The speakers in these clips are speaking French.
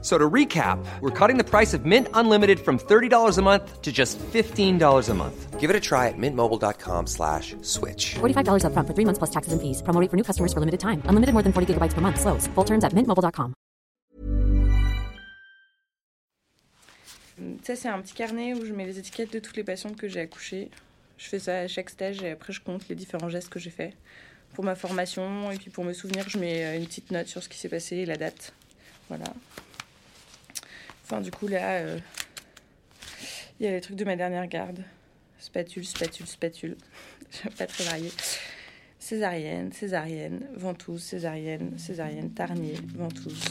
So to recap, we're cutting the price of Mint Unlimited from $30 a month to just $15 a month. Give it a try at mintmobile.com slash switch. $45 upfront for three months plus taxes and fees. Promo rate for new customers for limited time. Unlimited more than 40 gigabytes per month. Slows. Full terms at mintmobile.com. Ça, c'est un petit carnet où je mets les étiquettes de toutes les patientes que j'ai accouchées. Je fais ça à chaque stage et après, je compte les différents gestes que j'ai faits pour ma formation. Et puis, pour me souvenir, je mets une petite note sur ce qui s'est passé et la date. Voilà. Enfin, du coup, là, euh, il y a les trucs de ma dernière garde. Spatule, spatule, spatule. Pas très varié. Césarienne, césarienne, ventouse, césarienne, césarienne, tarnier, ventouse,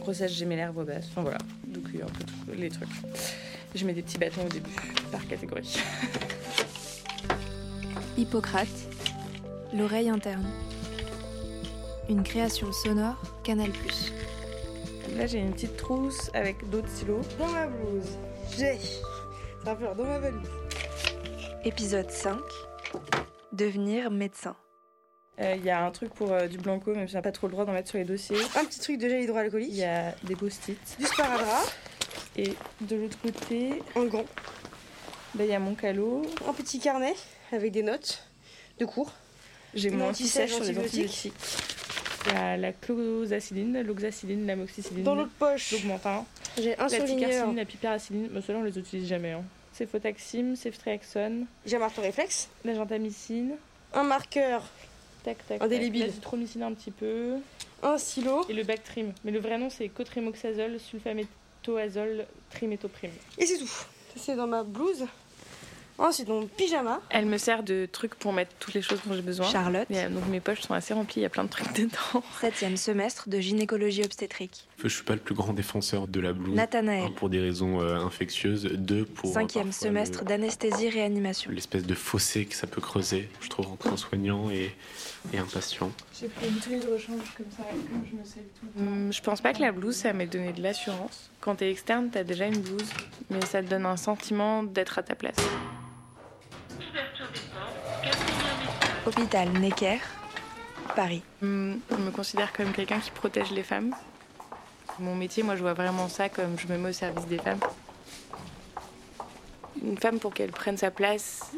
grossesse gémellaire, voix basse. Enfin voilà, donc un peu les trucs. Je mets des petits bâtons au début, par catégorie. Hippocrate, l'oreille interne. Une création sonore Canal+. Là, j'ai une petite trousse avec d'autres stylos. Dans ma blouse, j'ai. Ça va faire dans ma valise. Épisode 5. Devenir médecin. Euh, Il y a un truc pour euh, du blanco, même si on n'a pas trop le droit d'en mettre sur les dossiers. Un petit truc de gel hydroalcoolique. Il y a des post-it. Du sparadrap. Et de l'autre côté, Un gant. là, il y a mon calot. Un petit carnet avec des notes de cours. J'ai mon anti-sèche, anti-sèche sur les antibiotiques. antibiotiques. Il y a la clozaciline, l'oxaciline, l'amoxicilline, Dans l'autre poche, l'augmentin, j'ai un la ticarcine, la piperacilline. Mais ceux-là, on les utilise jamais. Hein. Cefotaxime, ceftriaxone, J'ai un marteau réflexe. la gentamicine, Un marqueur. tac, tac, Un tac, délibile. l'azithromycine un petit peu, Un stylo. et le Bactrim. Mais le vrai nom, c'est cotrimoxazole, sulfamétoazole, trimétoprime. Et c'est tout. Ça, c'est dans ma blouse. Ensuite, dans mon pyjama. Elle me sert de truc pour mettre toutes les choses dont j'ai besoin. Charlotte, Et, euh, donc mes poches sont assez remplies, il y a plein de trucs dedans. 7e semestre de gynécologie obstétrique. Je suis pas le plus grand défenseur de la blouse. Un, Nathanaël, pour des raisons euh, infectieuses. Deux, pour. euh, 5e parfois, semestre le- d'anesthésie-réanimation. L'espèce de fossé que ça peut creuser, je trouve, entre un soignant et, et un patient. J'ai pris une tenue de rechange comme ça, comme je me salue tout le temps. Hum, je pense pas que la blouse, ça m'ait donné de l'assurance. Quand t'es externe, t'as déjà une blouse, mais ça te donne un sentiment d'être à ta place. Hôpital Necker, Paris. Hum, Je me considère comme quelqu'un qui protège les femmes. Mon métier, moi, je vois vraiment ça comme je me mets au service des femmes. Une femme, pour qu'elle prenne sa place,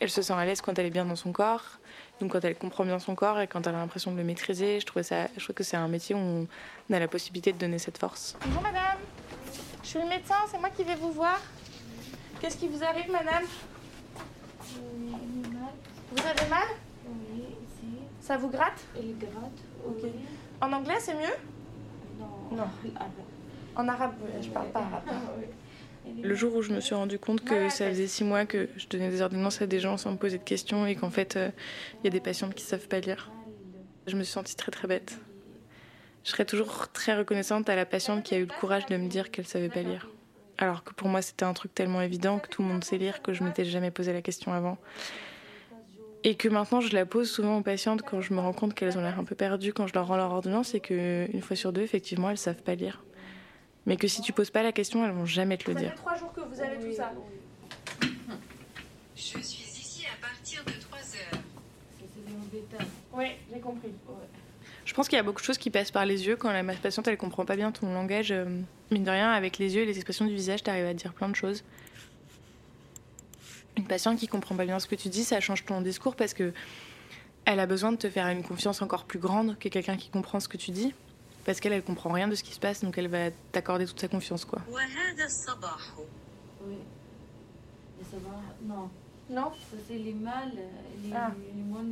elle se sent à l'aise quand elle est bien dans son corps, donc quand elle comprend bien son corps et quand elle a l'impression de le maîtriser. Je trouve, ça, je trouve que c'est un métier où on a la possibilité de donner cette force. Bonjour madame, je suis le médecin, c'est moi qui vais vous voir. Qu'est-ce qui vous arrive madame? Vous avez mal? Ça vous gratte? Ok. En anglais, c'est mieux? Non. En arabe, oui, je parle pas arabe. Le jour où je me suis rendu compte que ça faisait six mois que je donnais des ordonnances à des gens sans me poser de questions et qu'en fait, euh, il y a des patientes qui savent pas lire, je me suis sentie très très bête. Je serai toujours très reconnaissante à la patiente qui a eu le courage de me dire qu'elle savait pas lire. Alors que pour moi, c'était un truc tellement évident que tout le monde sait lire que je m'étais jamais posé la question avant. Et que maintenant, je la pose souvent aux patientes quand je me rends compte qu'elles ont l'air un peu perdues quand je leur rends leur ordonnance et qu'une fois sur deux, effectivement, elles savent pas lire. Mais que si tu poses pas la question, elles vont jamais te le dire. trois jours que vous avez tout ça. Je suis ici à partir de 3 heures. Oui, j'ai compris. Je pense qu'il y a beaucoup de choses qui passent par les yeux quand la patiente elle comprend pas bien ton langage. Euh, mine de rien, avec les yeux et les expressions du visage, t'arrives à dire plein de choses. Une patiente qui comprend pas bien ce que tu dis, ça change ton discours parce que elle a besoin de te faire une confiance encore plus grande que quelqu'un qui comprend ce que tu dis. Parce qu'elle, elle comprend rien de ce qui se passe, donc elle va t'accorder toute sa confiance, quoi. Oui. Non. Non? C'est les mâles, les, ah. les moins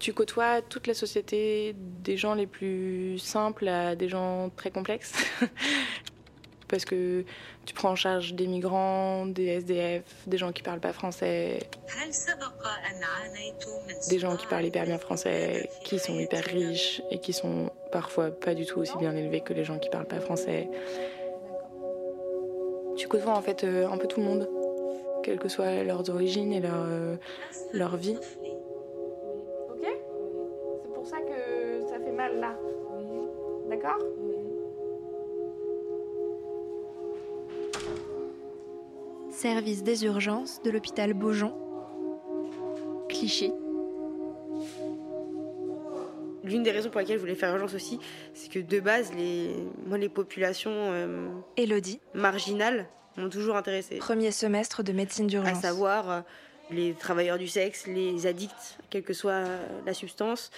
tu côtoies toute la société, des gens les plus simples à des gens très complexes. Parce que tu prends en charge des migrants, des SDF, des gens qui parlent pas français, des gens qui parlent hyper bien français, qui sont hyper riches et qui sont parfois pas du tout aussi bien élevés que les gens qui parlent pas français. Tu côtoies en fait euh, un peu tout le monde, quelles que soient leurs origines et leur, euh, leur vie. Là. D'accord Service des urgences de l'hôpital Beaujon, Clichy. L'une des raisons pour lesquelles je voulais faire urgence aussi, c'est que de base, les, moi, les populations euh, Elodie, marginales m'ont toujours intéressée. premier semestre de médecine À d'urgence. savoir euh, les travailleurs du sexe, les addicts, quelle que soit euh, la substance,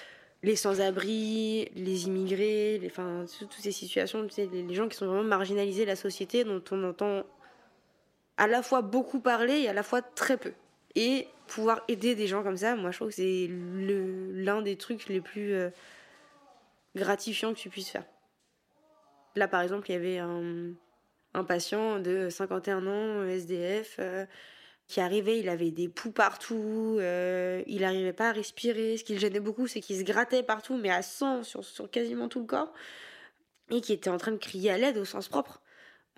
les sans-abri, les immigrés, les, enfin, tout- toutes ces situations, les, gens qui sont vraiment marginalisés de la société, dont on entend à la fois beaucoup parler et à la fois très peu. Et pouvoir aider des gens comme ça, moi je trouve que c'est l'un des trucs les plus euh, gratifiants que tu puisses faire. Là par exemple, il y avait un, un patient de 51 ans, SDF, euh, qui arrivait, il avait des poux partout, euh, il n'arrivait pas à respirer. Ce qui le gênait beaucoup, c'est qu'il se grattait partout, mais à 100 sur, sur quasiment tout le corps, et qui était en train de crier à l'aide au sens propre,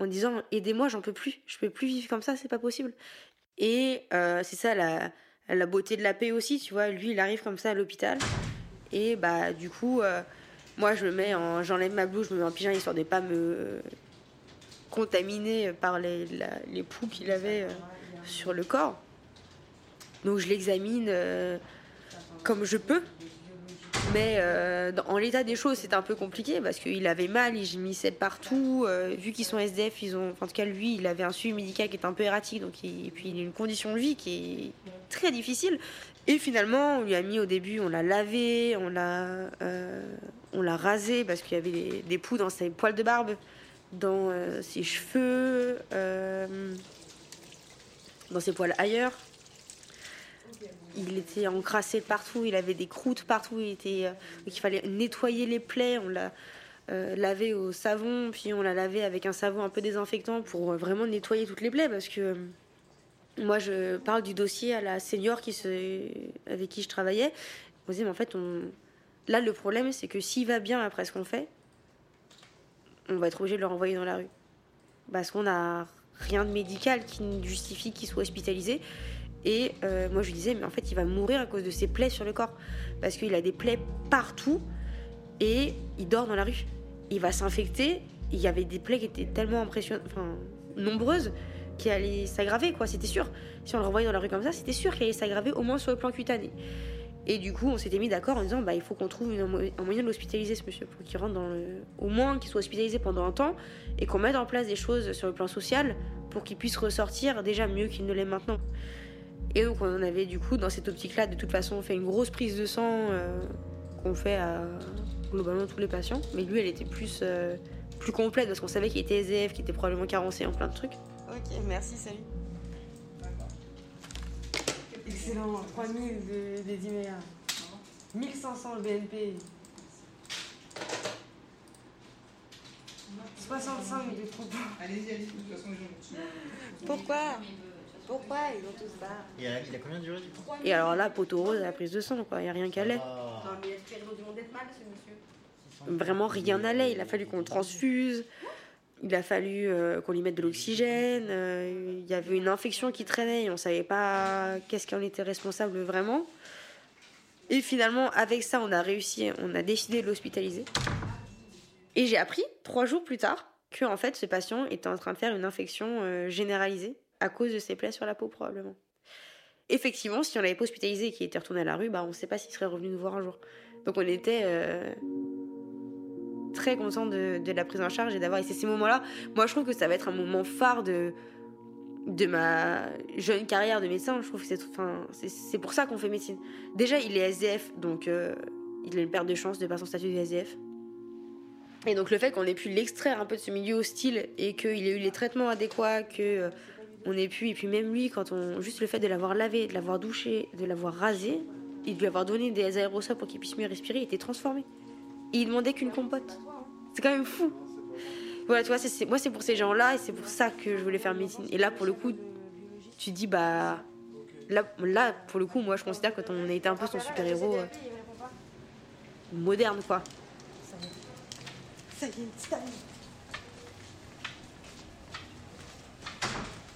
en disant aidez-moi, j'en peux plus, je peux plus vivre comme ça, c'est pas possible. Et euh, c'est ça la, la beauté de la paix aussi, tu vois. Lui, il arrive comme ça à l'hôpital, et bah du coup, euh, moi je me mets en, j'enlève ma blouse, je me mets en pyjama histoire de pas me contaminer par les, les poux qu'il avait sur le corps. Donc je l'examine euh, comme je peux. Mais euh, dans- en l'état des choses, c'était un peu compliqué parce qu'il avait mal, il gémissait partout. euh, vu qu'ils sont SDF, ils ont, en tout cas lui, il avait un suivi médical qui est un peu erratique, donc il- et puis il a une condition de vie qui est très difficile. Et finalement, on lui a mis au début, on l'a lavé, on l'a, on l'a rasé parce qu'il y avait des, des poux dans ses poils de barbe, dans ses cheveux, dans ses poils ailleurs. Il était encrassé partout, il avait des croûtes partout, il était, euh, fallait nettoyer les plaies, on l'a euh, lavé au savon, puis on l'a lavé avec un savon un peu désinfectant pour euh, vraiment nettoyer toutes les plaies parce que euh, moi je parle du dossier à la senior qui se, avec qui je travaillais. On disait mais en fait là le problème c'est que s'il va bien après ce qu'on fait, on va être obligé de le renvoyer dans la rue parce qu'on n'a rien de médical qui justifie qu'il soit hospitalisé. Et euh, moi je lui disais, mais en fait il va mourir à cause de ses plaies sur le corps. Parce qu'il a des plaies partout et il dort dans la rue. Il va s'infecter. Il y avait des plaies qui étaient tellement impressionnantes, enfin nombreuses, qui allaient s'aggraver, quoi, c'était sûr. Si on le renvoyait dans la rue comme ça, c'était sûr qu'il allait s'aggraver au moins sur le plan cutané. Et du coup, on s'était mis d'accord en disant, bah, il faut qu'on trouve un mo- un moyen de l'hospitaliser, ce monsieur, pour qu'il rentre dans le. Au moins qu'il soit hospitalisé pendant un temps et qu'on mette en place des choses sur le plan social pour qu'il puisse ressortir déjà mieux qu'il ne l'est maintenant. Et donc, on avait du coup, dans cette optique-là, de toute façon, fait une grosse prise de sang euh, qu'on fait à globalement tous les patients. Mais lui, elle était plus, euh, plus complète parce qu'on savait qu'il était SDF, qu'il était probablement carencé en plein de trucs. Ok, merci, salut. Excellent, 3000 de, des IMEA. 1500 le BNP. 65 de trop Allez-y, allez-y, de toute façon, les gens Pourquoi? Pourquoi ils ont tous ça? Il a, il a combien duré du coup? Et alors là, poteau rose à la prise de sang, quoi. Il n'y a rien qui allait. Ah. Non, mais il a du monde d'être mal, ce monsieur. Vraiment rien n'allait. Il a fallu qu'on le transfuse. Il a fallu euh, qu'on lui mette de l'oxygène. euh, il y avait une infection qui traînait et on savait pas qu'est-ce qui en était responsable vraiment. Et finalement, avec ça, on a réussi, on a décidé de l'hospitaliser. Et j'ai appris trois jours plus tard que en fait, ce patient était en train de faire une infection euh, généralisée à cause de ses plaies sur la peau probablement. Effectivement, si on l'avait pas hospitalisé et qu'il était retourné à la rue, bah on sait pas s'il serait revenu nous voir un jour. Donc on était très content de, de la prise en charge et d'avoir essayé ces moments-là. Moi, je trouve que ça va être un moment phare de de ma jeune carrière de médecin. Je trouve que c'est enfin c'est pour ça qu'on fait médecine. Déjà, il est SDF, donc euh, il a une perte de chance de par son statut de SDF. Et donc le fait qu'on ait pu l'extraire un peu de ce milieu hostile et qu'il ait eu les traitements adéquats, que euh, on ait pu, et puis même lui, quand on juste le fait de l'avoir lavé, de l'avoir douché, de l'avoir rasé, et de lui avoir donné des aérosols pour qu'il puisse mieux respirer, il était transformé. Et il demandait qu'une compote. C'est quand même fou. Voilà, tu vois, moi c'est pour ces gens-là et c'est pour ça que je voulais faire médecine. Et là, pour le coup, tu dis bah là, pour le coup, moi je considère que on a été un peu son super héros moderne quoi.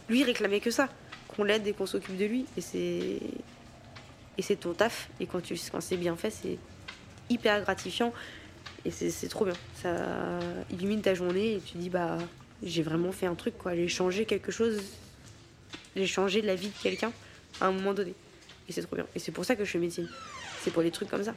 Lui il réclamait que ça, qu'on l'aide et qu'on s'occupe de lui. Et c'est et c'est ton taf. Et quand c'est bien fait, c'est hyper gratifiant. Et c'est trop bien. Ça illumine ta journée et tu dis, bah, j'ai vraiment fait un truc, quoi. J'ai changé quelque chose. J'ai changé la vie de quelqu'un à un moment donné. Et c'est trop bien. Et c'est pour ça que je fais médecine. C'est pour les trucs comme ça.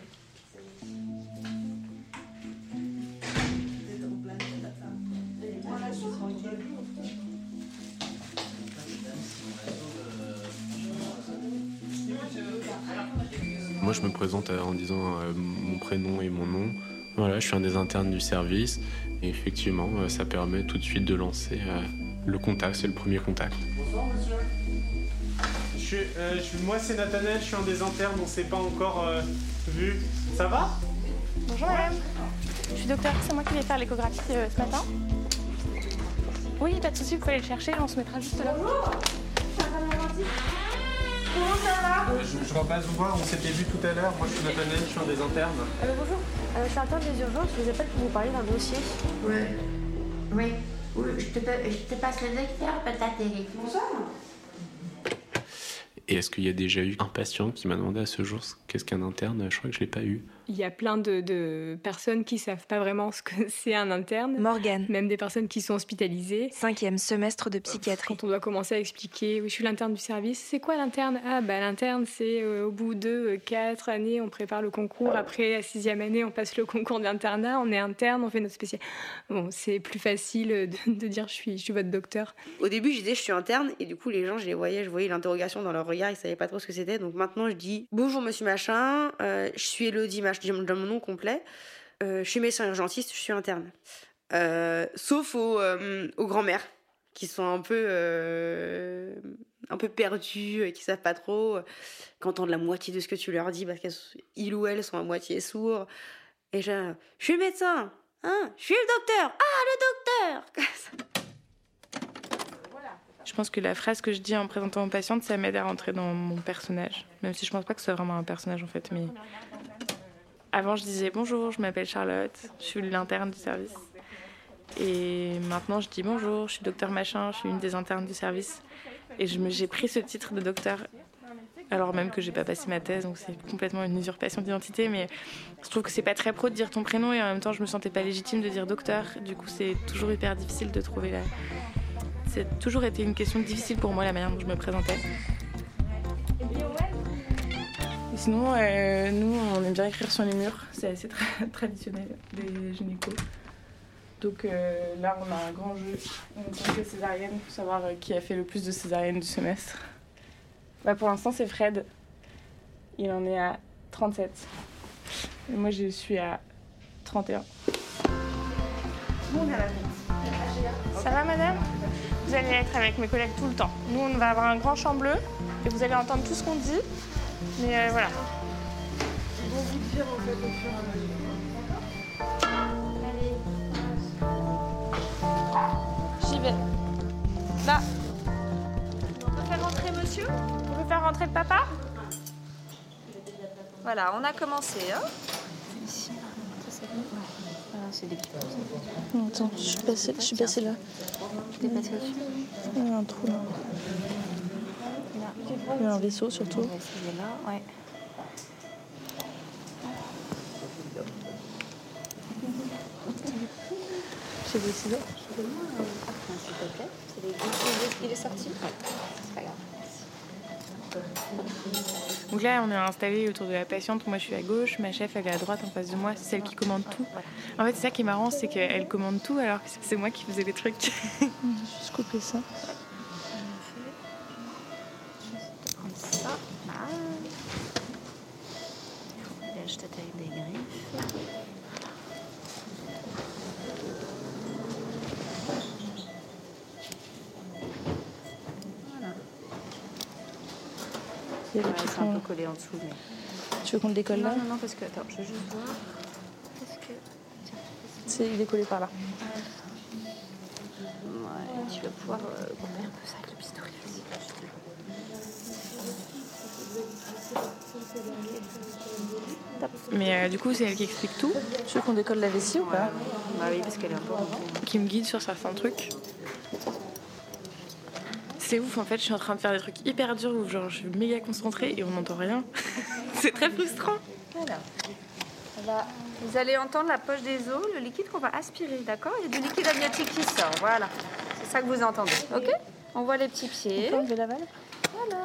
Moi, je me présente en disant euh, mon prénom et mon nom. Voilà, je suis un des internes du service. Et effectivement, euh, ça permet tout de suite de lancer euh, le contact. C'est le premier contact. Bonsoir monsieur. Je suis, euh, je moi c'est Nathanaël, je suis un des internes, on s'est pas encore euh, vu. Ça va? Bonjour madame. Je suis docteur, c'est moi qui vais faire l'échographie euh, ce matin. Oui, pas de souci, vous pouvez aller le chercher, on se mettra juste là. Comment ça va? Euh, je, je repasse vous voir, on s'était vu tout à l'heure. Moi je suis Nathanaël, je suis un des internes. Euh, bonjour, euh, c'est interne des urgences, je vous appelle pour vous parler d'un dossier. Oui. Oui. Oui, je te, je te passe le docteur, peut-être, Eric. Bonsoir. Et est-ce qu'il y a déjà eu un patient qui m'a demandé à ce jour qu'est-ce qu'un interne? Je crois que je l'ai pas eu. Il y a plein de, de personnes qui savent pas vraiment ce que c'est un interne. Morgane. Même des personnes qui sont hospitalisées. Cinquième semestre de psychiatrie. Quand on doit commencer à expliquer, oui, je suis l'interne du service. C'est quoi l'interne? Ah, bah l'interne, c'est euh, au bout de euh, quatre années, on prépare le concours. Après, la sixième année, on passe le concours d'internat. On est interne, on fait notre spécial. Bon, c'est plus facile de, de dire je suis, je suis votre docteur. Au début, je disais je suis interne et du coup, les gens, je les voyais, je voyais l'interrogation dans leur regard, ils savaient pas trop ce que c'était. Donc maintenant, je dis bonjour monsieur machin, euh, je suis Elodie machin, je donne mon nom complet. Euh, je suis médecin urgentiste, je suis interne. Euh, sauf aux, aux grands-mères qui sont un peu, un peu perdues, euh, qui savent pas trop, qui entendent la moitié de ce que tu leur dis parce qu'ils ou elles sont à moitié sourds. Et je, je suis médecin, hein, je suis le docteur, ah le docteur. Je pense que la phrase que je dis en présentant mon patiente, ça m'aide à rentrer dans mon personnage. Même si je pense pas que ce soit vraiment un personnage en fait. Mais avant, je disais bonjour, je m'appelle Charlotte, je suis l'interne du service. Et maintenant, je dis bonjour, je suis docteur machin, je suis une des internes du service. Et j'ai pris ce titre de docteur alors même que j'ai pas passé ma thèse, donc c'est complètement une usurpation d'identité. Mais je trouve que c'est pas très pro de dire ton prénom et en même temps, je me sentais pas légitime de dire docteur. Du coup, c'est toujours hyper difficile de trouver la. C'est toujours été une question difficile pour moi la manière dont je me présentais. Et sinon, euh, nous, on aime bien écrire sur les murs. C'est assez tra- traditionnel des gynécos. Donc euh, là, on a un grand jeu. On compte les césariennes pour savoir euh, qui a fait le plus de césariennes du semestre. Bah, pour l'instant, c'est Fred. Il en est à 37. Et moi, je suis à 31. Ça va, madame? Vous allez être avec mes collègues tout le temps. Nous, on va avoir un grand champ bleu et vous allez entendre tout ce qu'on dit. Mais euh, voilà. J'y vais. Là. On peut faire rentrer monsieur On peut faire rentrer le papa Voilà, on a commencé. Hein c'est des Attends, je suis passée, je suis passée là. T'es passé dessus Il y a un trou là. Il y a un vaisseau surtout. Là, ouais. J'ai les Il est sorti C'est pas grave. Donc là, on est installé autour de la patiente. Moi, je suis à gauche, ma chef, elle est à droite en face de moi. C'est celle qui commande tout. En fait, c'est ça qui est marrant, c'est qu'elle commande tout alors que c'est moi qui faisais les trucs. Je juste couper ça. En dessous, mais. Tu veux qu'on le décolle non, là non, non, parce que attends, je veux juste voir. Parce que. C'est, il est collé par là. Ouais, tu vas pouvoir euh, couper un peu ça avec le pistolet. Mais euh, du coup, c'est elle qui explique tout. Tu veux qu'on décolle la vessie ou pas Bah oui, parce qu'elle est un peu Qui me guide sur certains trucs. C'est ouf, en fait, je suis en train de faire des trucs hyper durs où genre je suis méga concentrée et on n'entend rien. c'est très frustrant. Voilà. Vous allez entendre la poche des os, le liquide qu'on va aspirer, d'accord? Il y a du liquide amniotique qui sort, voilà. C'est ça que vous entendez, ok? On voit les petits pieds. On enlever la valve Voilà.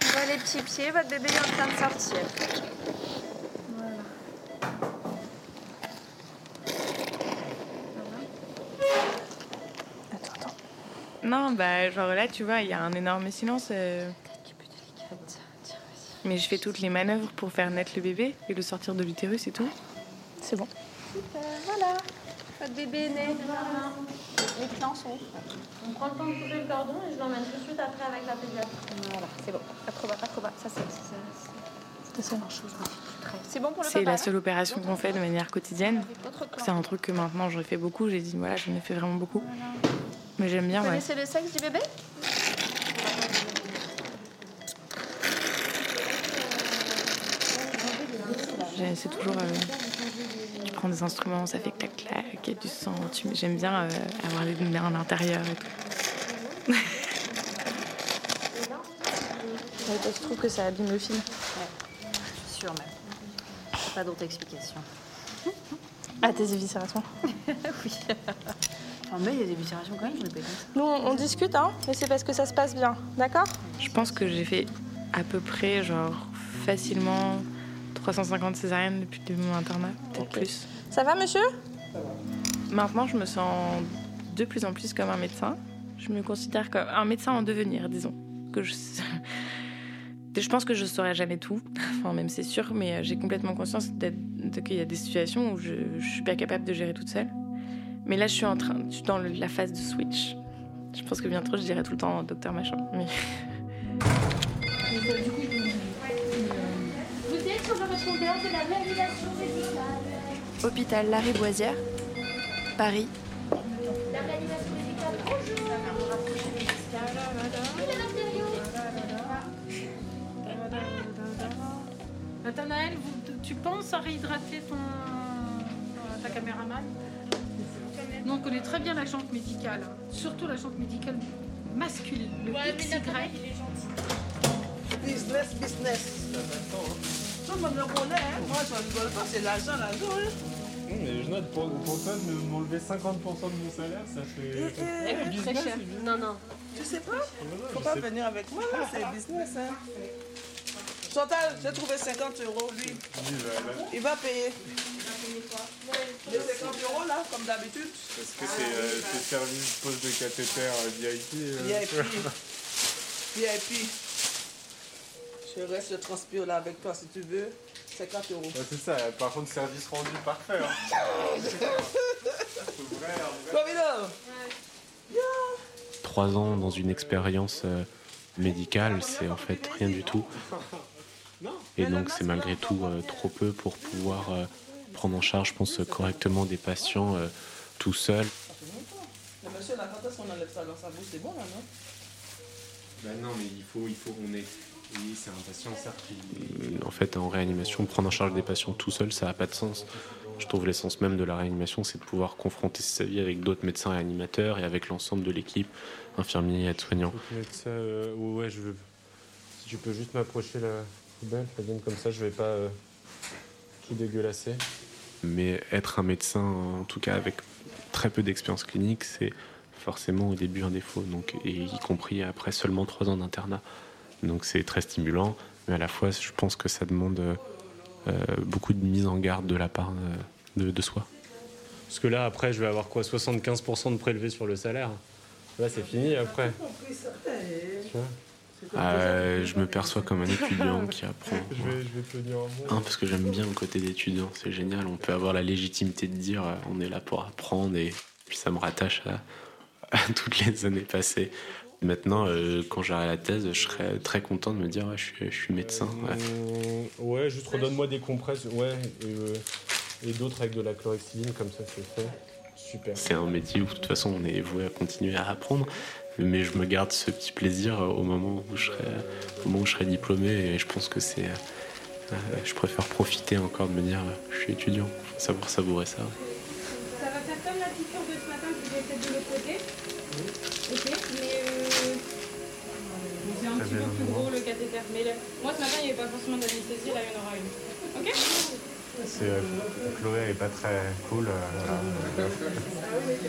On voit les petits pieds, votre bébé est en train de sortir. Non, bah, genre là, tu vois, il y a un énorme silence. euh, Mais je fais toutes les manœuvres pour faire naître le bébé et le sortir de l'utérus et tout. C'est bon. Super, voilà. Votre bébé est né. Les plans sont On prend le temps de couper le cordon et je l'emmène tout de suite après avec la pédiatre. Voilà, c'est bon. Acrobat, acrobat. Ça, c'est. C'est ça. C'est bon pour le C'est papa la seule opération qu'on fait de manière quotidienne. C'est un truc que maintenant je fais beaucoup. J'ai dit, voilà, j'en ai fait vraiment beaucoup. Mais j'aime bien, Vous ouais. connaissez le sexe du bébé? C'est toujours. euh, tu prends des instruments, ça fait clac clac, il y a du sang. tu- J'aime bien euh, avoir les lumières à l'intérieur et tout. Ouais, je trouve que ça abîme le film. Je suis sûre même. Pas d'autre explication. Ah, tes éviscérations oui. Il y a des éviscérations quand même, je ne pas compte. Nous, on, on discute, hein, mais c'est parce que ça se passe bien, d'accord? Je pense que j'ai fait à peu près, genre, facilement 350 césariennes depuis le début de mon internat, peut-être plus. Ça va, monsieur? Maintenant, je me sens de plus en plus comme un médecin. Je me considère comme un médecin en devenir, disons. Que je... je pense que je saurais jamais tout, enfin même c'est sûr, mais euh, j'ai complètement conscience qu'il y a des situations où je, je suis pas capable de gérer toute seule. Mais là, je suis en train, je suis dans le- la phase de switch. Je pense que bientôt, je dirai tout le temps docteur machin. Mais... Vous êtes sur le répondeur de la validation médicale. Hôpital Lariboisière, Paris. La validation médicale, bonjour. Nathanaël, tu penses à réhydrater ton, ta caméraman? Nous, on connaît très bien la jante médicale, hein. surtout la jante médicale masculine, le XY. Business, business. Tout le monde le connaît, hein. Moi, je rigole pas, c'est l'argent, hein. Non, mais je note pour, pour toi de m'enlever 50% de mon salaire, ça fait. ça fait- Eh, business, très cher. Non, non. Tu sais pas? Faut pas sais venir avec moi, là, c'est business, hein. Chantal, j'ai trouvé 50 euros, lui. Bah, Il va payer. Les 50 euros, là, comme d'habitude. Parce que c'est euh, c'est service pose de cathéter euh, VIP. euh, VIP. VIP. Je reste, je transpire là avec toi si tu veux. 50 euros. Ouais, c'est ça, par contre, service rendu parfait. Hein. vrai, vrai. Covido Trois ans dans une expérience euh, médicale, c'est en fait rien du tout. Et donc c'est malgré tout euh, trop peu pour pouvoir euh, prendre en charge, je pense, correctement des patients euh, tout seul. Le monsieur, là, quand est-ce qu'on enlève ça dans sa bouche C'est bon, là, non? Non, mais il faut, il faut, on est. Oui, c'est un patient, certes, qui. En fait, en réanimation, prendre en charge des patients tout seul, ça n'a pas de sens. Je trouve l'essence même de la réanimation, c'est de pouvoir confronter sa vie avec d'autres médecins réanimateurs et avec l'ensemble de l'équipe, infirmiers, aides-soignants. Mettre ça, euh, ouais, je veux. Si tu peux juste m'approcher la poubelle, Fabienne, comme ça, je vais pas euh, tout. Mais être un médecin, en tout cas avec très peu d'expérience clinique, c'est forcément au début un défaut, donc, et y compris après seulement trois ans d'internat. Donc c'est très stimulant, mais à la fois, je pense que ça demande euh, euh, beaucoup de mise en garde de la part euh, de, de soi. Parce que là, après, je vais avoir quoi 75% de prélevé sur le salaire? Là, c'est fini après. Tu vois? Euh, je me perçois comme un étudiant qui apprend. Je vais, je vais tenir un parce que j'aime bien le côté d'étudiant, c'est génial. On peut avoir la légitimité de dire euh, on est là pour apprendre et puis ça me rattache à, à toutes les années passées. Maintenant, euh, quand j'aurai la thèse, je serais très content de me dire ouais, je, suis, je suis médecin. ouais. Euh, ouais, juste redonne-moi des compresses, ouais, et, euh, et d'autres avec de la chlorhexidine, comme ça c'est fait. Super. C'est un métier où de toute façon on est voué à continuer à apprendre, mais je me garde ce petit plaisir euh, au moment où je serai, au moment où je serai diplômé et je pense que c'est. euh, je préfère profiter encore de me dire euh, je suis étudiant, faut savoir savourer ça. Ça va faire comme la piqûre de ce matin que j'ai faite de l'autre côté. Ok, mais euh... un petit peu plus gros le cathéter. Mais le- moi ce matin il n'y avait pas forcément d'anesthésie, là il y en aura une. Ok? Chloé elle est pas très cool. euh.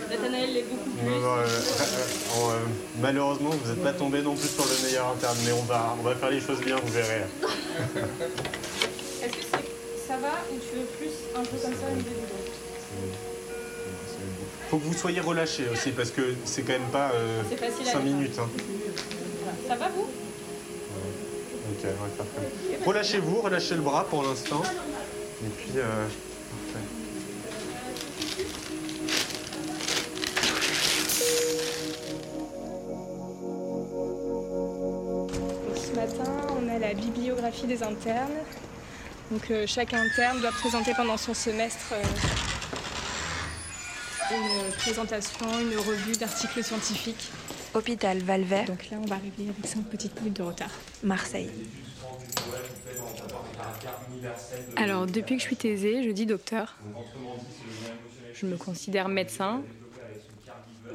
Nathanaël l'est beaucoup plus. Euh, euh, euh, malheureusement, vous n'êtes pas tombé non plus sur le meilleur interne, mais on va, on va faire les choses bien, vous verrez. Est-ce que ça va ou tu veux plus un peu comme ça du dos Faut que vous soyez relâchés aussi, parce que c'est quand même pas C'est facile à 5 faire. minutes. hein. Ça va vous? Ok, on va faire comme Relâchez-vous, relâchez le bras pour l'instant. Et puis, euh, parfait. Ce matin, on a la bibliographie des internes. Donc euh, chaque interne doit présenter pendant son semestre euh, une présentation, une revue d'articles scientifiques. Hôpital Valvert. Donc là, on va arriver avec 5 petites minutes de retard. Marseille. Alors, depuis que je suis thésée, je dis docteur. Je me considère médecin.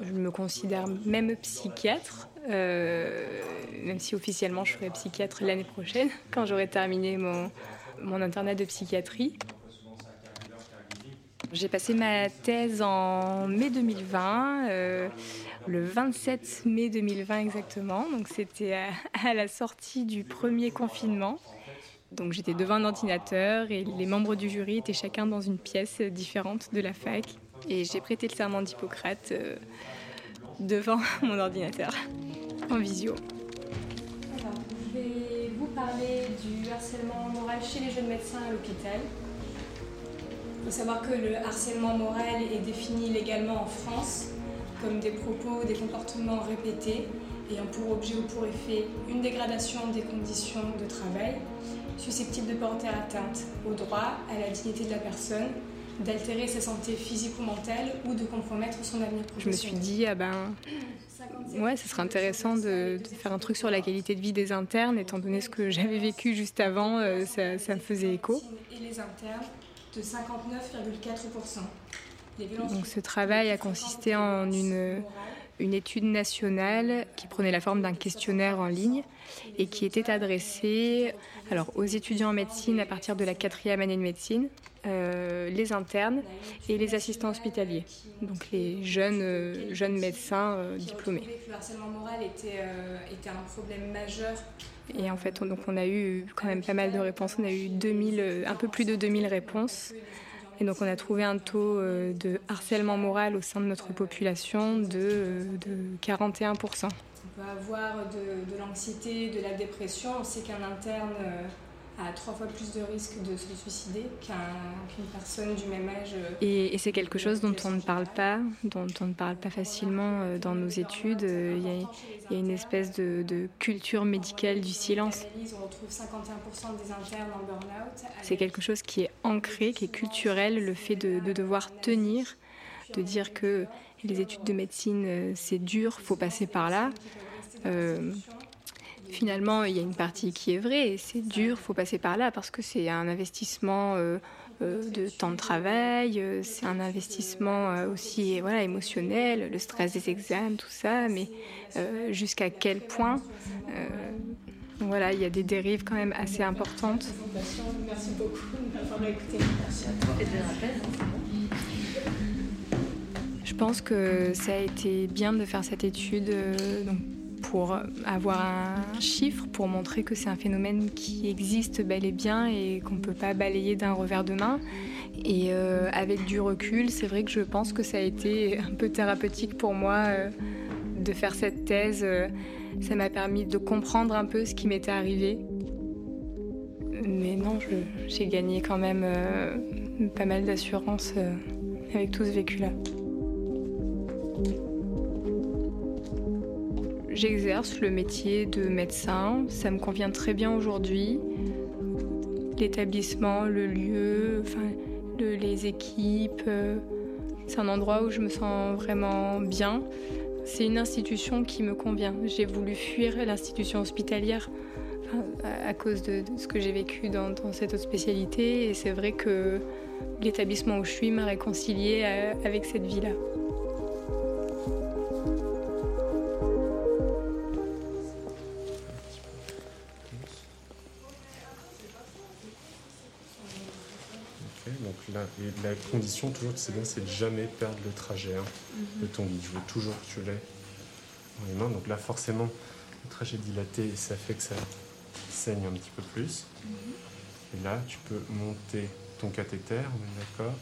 Je me considère même psychiatre, euh, même si officiellement je serai psychiatre l'année prochaine, quand j'aurai terminé mon, mon internat de psychiatrie. J'ai passé ma thèse en mai 2020, euh, le 27 mai 2020 exactement. Donc c'était à, la sortie du premier confinement. Donc j'étais devant un ordinateur et les membres du jury étaient chacun dans une pièce différente de la fac. Et j'ai prêté le serment d'Hippocrate euh, devant mon ordinateur, en visio. Alors, je vais vous parler du harcèlement moral chez les jeunes médecins à l'hôpital. Il faut savoir que le harcèlement moral est défini légalement en France comme des propos, des comportements répétés ayant pour objet ou pour effet une dégradation des conditions de travail susceptible de porter atteinte au droit, à la dignité de la personne, d'altérer sa santé physique ou mentale ou de compromettre son avenir professionnel. Je me suis dit, ah ben, ouais, ce serait intéressant de, de faire un truc sur la qualité de vie des internes, étant donné ce que j'avais vécu juste avant, euh, ça, ça me faisait écho. Et les internes de 59,4%. Donc ce travail a consisté en une, une étude nationale qui prenait la forme d'un questionnaire en ligne et qui était adressé alors, aux étudiants en médecine à partir de la quatrième année de médecine, euh, les internes et les assistants hospitaliers, donc les jeunes, euh, jeunes médecins euh, diplômés. Le harcèlement moral était, était un problème majeur. Et en fait, on, donc on a eu quand même pas mal de réponses. On a eu 2000, euh, un peu plus de 2000 réponses. Et donc on a trouvé un taux euh, de harcèlement moral au sein de notre population de, euh, de 41%. On peut avoir de, de l'anxiété, de la dépression. On sait qu'un interne euh, a trois fois plus de risques de se suicider qu'un- qu'une personne du même âge. euh. Et, et c'est quelque chose dont on ne parle pas, dont on ne parle pas facilement euh, dans nos études. Euh, Il y, a- il y a une espèce de, de culture médicale du silence. On retrouve 51% des internes en burn-out. C'est quelque chose qui est ancré, qui est culturel, le fait de, de devoir tenir, de dire que les études de médecine, c'est dur, faut passer par là. Euh, finalement, il y a une partie qui est vraie, et c'est dur, faut passer par là, parce que c'est un investissement euh, euh, de temps de travail, euh, c'est un investissement aussi voilà, émotionnel, le stress des examens, tout ça, mais euh, jusqu'à quel point euh, voilà, il y a des dérives quand même assez importantes. Merci beaucoup de m'avoir écouté. Merci à toi. Je pense que ça a été bien de faire cette étude donc, pour avoir un chiffre, pour montrer que c'est un phénomène qui existe bel et bien et qu'on ne peut pas balayer d'un revers de main. Et euh, avec du recul, c'est vrai que je pense que ça a été un peu thérapeutique pour moi euh, de faire cette thèse. Ça m'a permis de comprendre un peu ce qui m'était arrivé. Mais non, j'ai gagné quand même euh, pas mal d'assurance avec tout ce vécu-là. J'exerce le métier de médecin, ça me convient très bien aujourd'hui. L'établissement, le lieu, enfin, le- les équipes, euh, c'est un endroit où je me sens vraiment bien. C'est une institution qui me convient. J'ai voulu fuir l'institution hospitalière à, cause de, ce que j'ai vécu dans, cette autre spécialité et c'est vrai que l'établissement où je suis m'a réconciliée euh, avec cette vie-là. Et la condition, toujours que c'est bien, c'est de jamais perdre le trajet hein, Mhm. de ton guide. Je veux toujours que tu l'aies dans les mains. Donc là, forcément, le trajet dilaté, ça fait que ça saigne un petit peu plus. Et là, tu peux monter ton cathéter, on est d'accord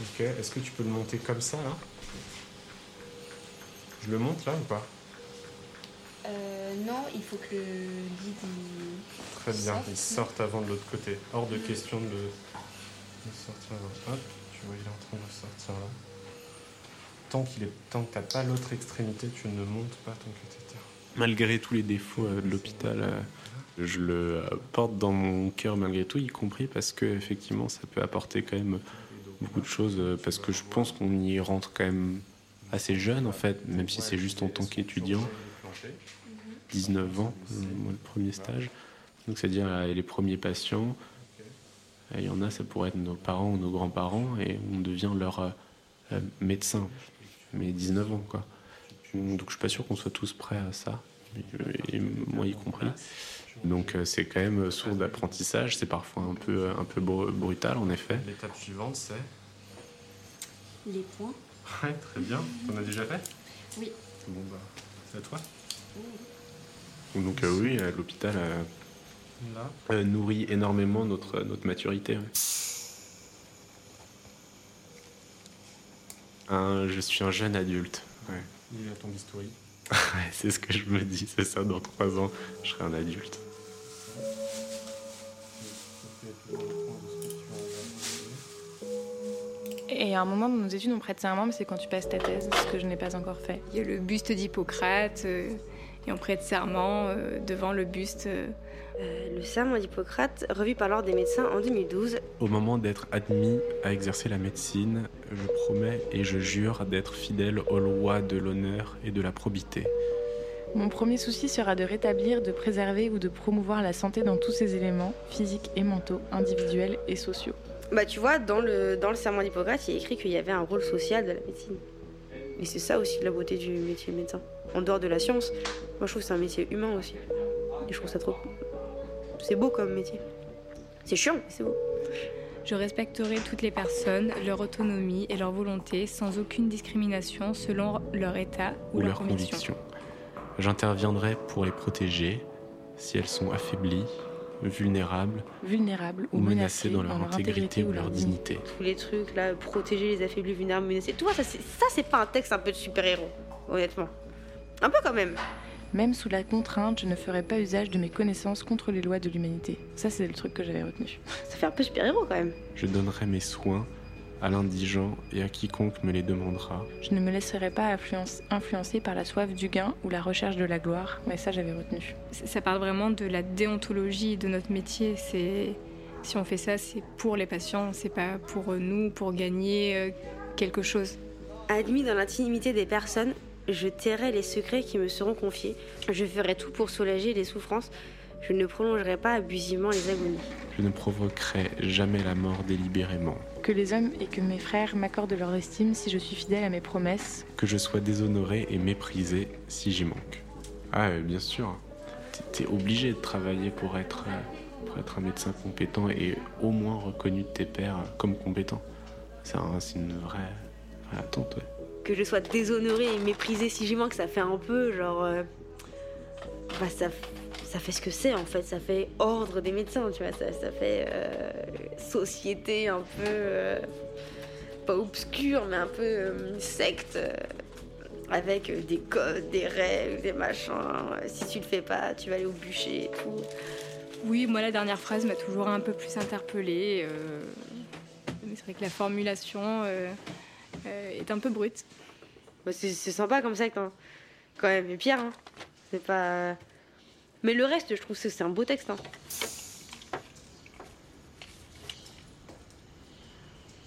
Ok, est-ce que tu peux le monter comme ça là? Je le monte là ou pas? Euh, non, il faut que le guide. il- Très bien, sorte. ils sortent avant de l'autre côté. Hors de question de, de sortir là. Hop, tu vois, il est en train de sortir là. Tant qu'il est, tant que t'as pas l'autre extrémité, tu ne montes pas ton cathéter. Malgré tous les défauts euh, de l'hôpital, euh, je le porte dans mon cœur malgré tout, y compris parce que effectivement, ça peut apporter quand même beaucoup de choses. euh, Parce que je pense qu'on y rentre quand même assez jeune en fait, même si c'est juste en tant qu'étudiant. 19 ans, euh, moi, le premier stage. Donc, c'est-à-dire euh, les premiers patients. Il y en a, ça pourrait être nos parents ou nos grands-parents, et on devient leur euh, médecin. Mais 19 ans, quoi. Donc, je suis pas sûr qu'on soit tous prêts à ça, et, moi y compris. Donc, c'est quand même source d'apprentissage. C'est parfois un peu, un peu br- brutal, en effet. L'étape suivante, c'est. Les points. Ouais, très bien. T'en as déjà fait? Oui. Bon, bah, c'est à toi. Donc euh, oui, euh, l'hôpital euh, euh, nourrit énormément notre, notre maturité. ouais. Un- je suis un jeune adulte. Ouais. Il a ton bistouri. Ouais, c'est ce que je me dis, c'est ça, dans trois ans, je serai un adulte. Et à un moment dans nos études, on prête serment, mais c'est quand tu passes ta thèse, ce que je n'ai pas encore fait. Il y a le buste d'Hippocrate euh, et on prête serment euh, devant le buste. euh, Euh, le serment d'Hippocrate, revu par l'Ordre des médecins en 2012. Au moment d'être admis à exercer la médecine, je promets et je jure d'être fidèle aux lois de l'honneur et de la probité. Mon premier souci sera de rétablir, de préserver ou de promouvoir la santé dans tous ses éléments, physiques et mentaux, individuels et sociaux. Bah, tu vois, dans le, dans le serment d'Hippocrate, il est écrit qu'il y avait un rôle social de la médecine. Et c'est ça aussi la beauté du métier de médecin. En dehors de la science, moi je trouve que c'est un métier humain aussi. Et je trouve ça trop. C'est beau comme métier. C'est chiant, mais c'est beau. Je respecterai toutes les personnes, leur autonomie et leur volonté sans aucune discrimination selon leur état ou, ou leur conviction. convictions. J'interviendrai pour les protéger si elles sont affaiblies, vulnérables Vulnérables ou menacées dans leur intégrité ou leur dignité. Tous les trucs là, protéger les affaiblis, vulnérables, menacés. Tu vois, ça c'est, ça, c'est pas un texte un peu de super-héros, honnêtement. Un peu quand même. Même sous la contrainte, je ne ferai pas usage de mes connaissances contre les lois de l'humanité. Ça, c'est le truc que j'avais retenu. Ça fait un peu super-héros quand même. Je donnerai mes soins à l'indigent et à quiconque me les demandera. Je ne me laisserai pas influence- influencer par la soif du gain ou la recherche de la gloire, mais ça, j'avais retenu. Ça ça parle vraiment de la déontologie de notre métier. C'est si on fait ça, c'est pour les patients, c'est pas pour nous, pour gagner euh, quelque chose. Admis dans l'intimité des personnes, je tairai les secrets qui me seront confiés. Je ferai tout pour soulager les souffrances. Je ne prolongerai pas abusivement les agonies. Je ne provoquerai jamais la mort délibérément. Que les hommes et que mes frères m'accordent leur estime si je suis fidèle à mes promesses. Que je sois déshonoré et méprisé si j'y manque. Ah, euh, bien sûr. T'es- obligé de travailler pour être, euh, pour être un médecin compétent et au moins reconnu de tes pairs comme compétent. C'est un- c'est une vraie, vraie attente, ouais. Que je sois déshonorée et méprisée si j'y manque, ça fait un peu genre. euh, bah, ça, ça fait ce que c'est en fait. Ça fait ordre des médecins, tu vois. Ça, ça fait euh, société un peu. euh, pas obscure, mais un peu secte. avec des codes, des règles, des machins. Si tu le fais pas, tu vas aller au bûcher et tout. Oui, moi, la dernière phrase m'a toujours un peu plus interpellée. euh, c'est vrai que la formulation est un peu brute. Bah, c'est c'est sympa comme secte, hein. quand même. Et Pierre, hein. c'est pas. Mais le reste, je trouve que c'est un beau texte. hein.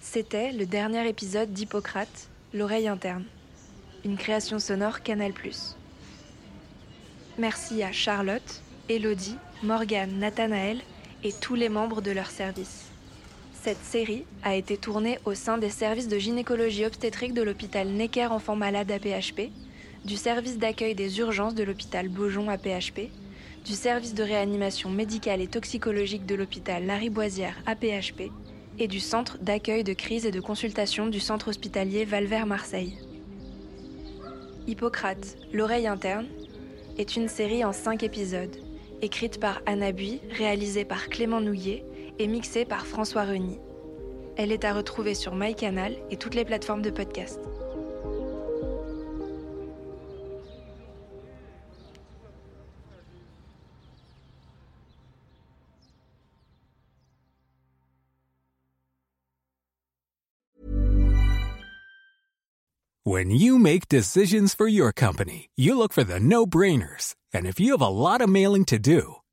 C'était le dernier épisode d'Hippocrate, L'oreille interne. Une création sonore Canal+. Merci à Charlotte, Elodie, Morgane, Nathanaël et tous les membres de leur service. Cette série a été tournée au sein des services de gynécologie obstétrique de l'hôpital Necker Enfants Malades APHP, du service d'accueil des urgences de l'hôpital Beaujon à PHP, du service de réanimation médicale et toxicologique de l'hôpital Lariboisière à PHP et du centre d'accueil de crise et de consultation du centre hospitalier Valvert-Marseille. Hippocrate, l'oreille interne, est une série en cinq épisodes, écrite par Anna Bui, réalisée par Clément Nouillet et mixée par François Reny. Elle est à retrouver sur MyCanal et toutes les plateformes de podcast. When you make decisions for your company, you look for the no-brainers. And if you have a lot of mailing to do,